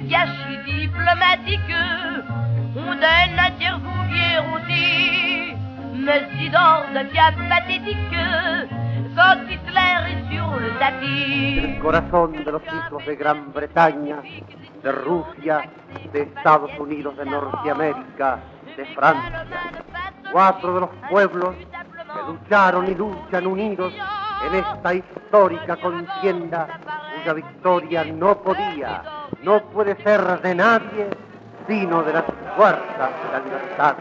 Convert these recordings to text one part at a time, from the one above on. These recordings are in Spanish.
gâchis diplomatique, pathétique Hitler est sur le tapis. El corazón de los hijos de Gran Bretaña, de Rusia, de Estados Unidos de Norteamérica, de Francia. Cuatro de los pueblos que lucharon y luchan unidos en esta histórica contienda cuya victoria no podía, no puede ser de nadie, sino de las fuerzas de la libertad.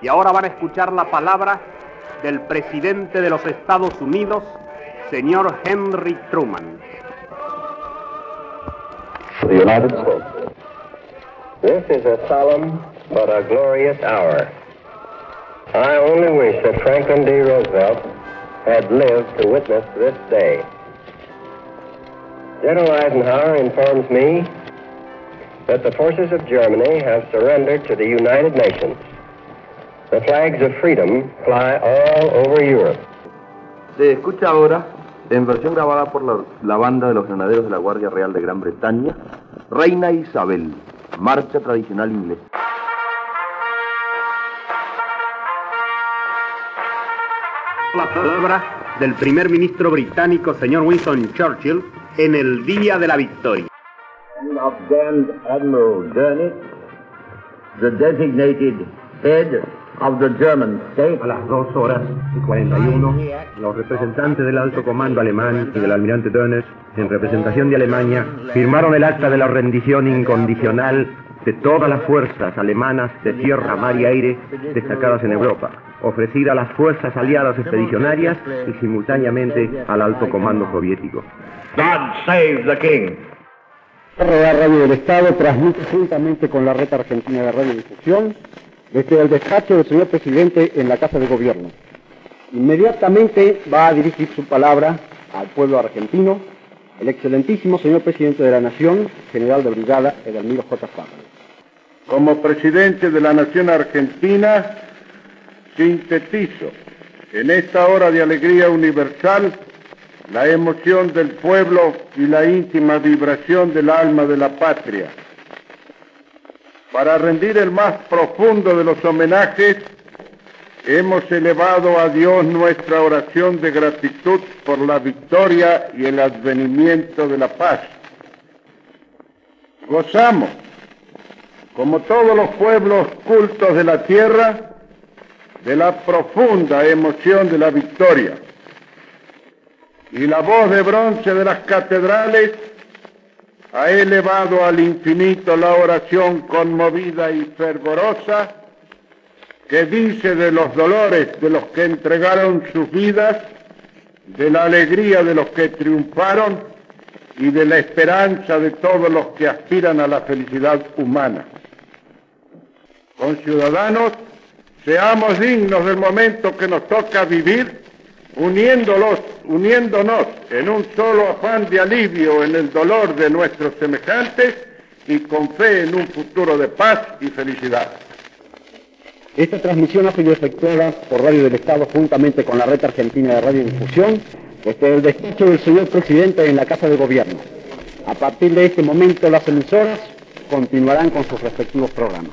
Y ahora van a escuchar la palabra del presidente de los Estados Unidos, señor Henry Truman. the United States. This is a solemn but a glorious hour. I only wish that Franklin D. Roosevelt had lived to witness this day. General Eisenhower informs me that the forces of Germany have surrendered to the United Nations. The flags of freedom fly all over Europe. Se escucha ahora, en versión grabada por la, la banda de los granaderos de la Guardia Real de Gran Bretaña, Reina Isabel, marcha tradicional inglesa. La palabra del primer ministro británico, señor Winston Churchill, en el Día de la Victoria. Admiral Dönitz, the designated head of the German state, A las 2 horas y 41, los representantes del alto comando alemán y del almirante Dönitz, en representación de Alemania, firmaron el acta de la rendición incondicional de todas las fuerzas alemanas de tierra, mar y aire destacadas en Europa, ofrecida a las fuerzas aliadas expedicionarias y simultáneamente al alto comando soviético. God save the King. La Radio del Estado transmite juntamente con la Red Argentina de Radiodifusión desde el despacho del señor presidente en la Casa de Gobierno. Inmediatamente va a dirigir su palabra al pueblo argentino el excelentísimo señor presidente de la Nación, general de brigada Edelmiro J. Fabio. Como presidente de la Nación Argentina, sintetizo en esta hora de alegría universal la emoción del pueblo y la íntima vibración del alma de la patria. Para rendir el más profundo de los homenajes, hemos elevado a Dios nuestra oración de gratitud por la victoria y el advenimiento de la paz. Gozamos, como todos los pueblos cultos de la tierra, de la profunda emoción de la victoria. Y la voz de bronce de las catedrales ha elevado al infinito la oración conmovida y fervorosa que dice de los dolores de los que entregaron sus vidas, de la alegría de los que triunfaron y de la esperanza de todos los que aspiran a la felicidad humana. Conciudadanos, seamos dignos del momento que nos toca vivir, uniéndolos, uniéndonos en un solo afán de alivio en el dolor de nuestros semejantes y con fe en un futuro de paz y felicidad. Esta transmisión ha sido efectuada por Radio del Estado juntamente con la Red Argentina de Radiodifusión desde el despacho del señor presidente en la Casa de Gobierno. A partir de este momento las emisoras continuarán con sus respectivos programas.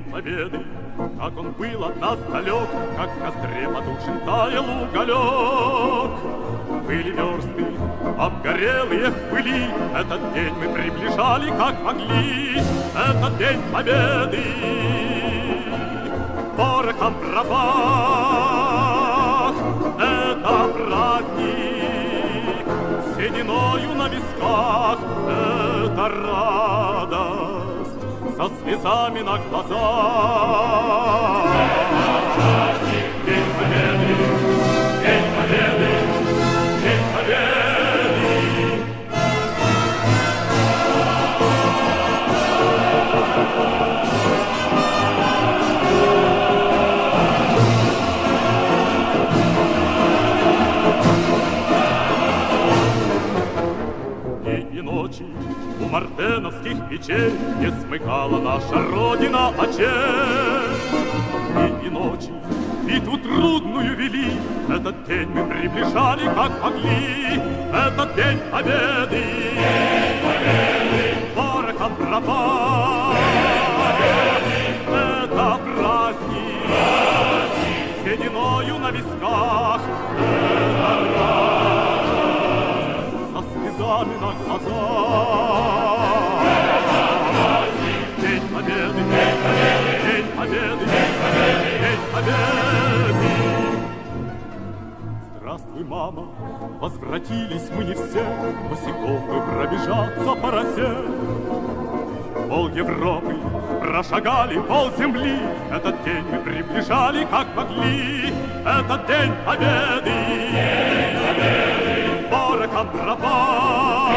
День Победы, как он был от нас далек, Как в костре потушен таял уголек. Были версты, обгорелые в пыли, Этот день мы приближали, как могли, Этот день Победы. Порохом пропах, это праздник, Сединою на висках, это радость, слезами на глазах. Ночи у мартеновских печей Не смыкала наша Родина очей. Дни и ночи битву трудную вели, Этот день мы приближали, как могли, Этот день победы. День победы. Вороком пропал. Это праздник. праздник. Сединою на висках. Это радость. Здравствуй, мама, возвратились мы не все, Босиком мы пробежаться по росе. Пол Европы прошагали, пол земли, Этот день мы приближали, как могли, Этот день победы. День победы. Вороком пропал.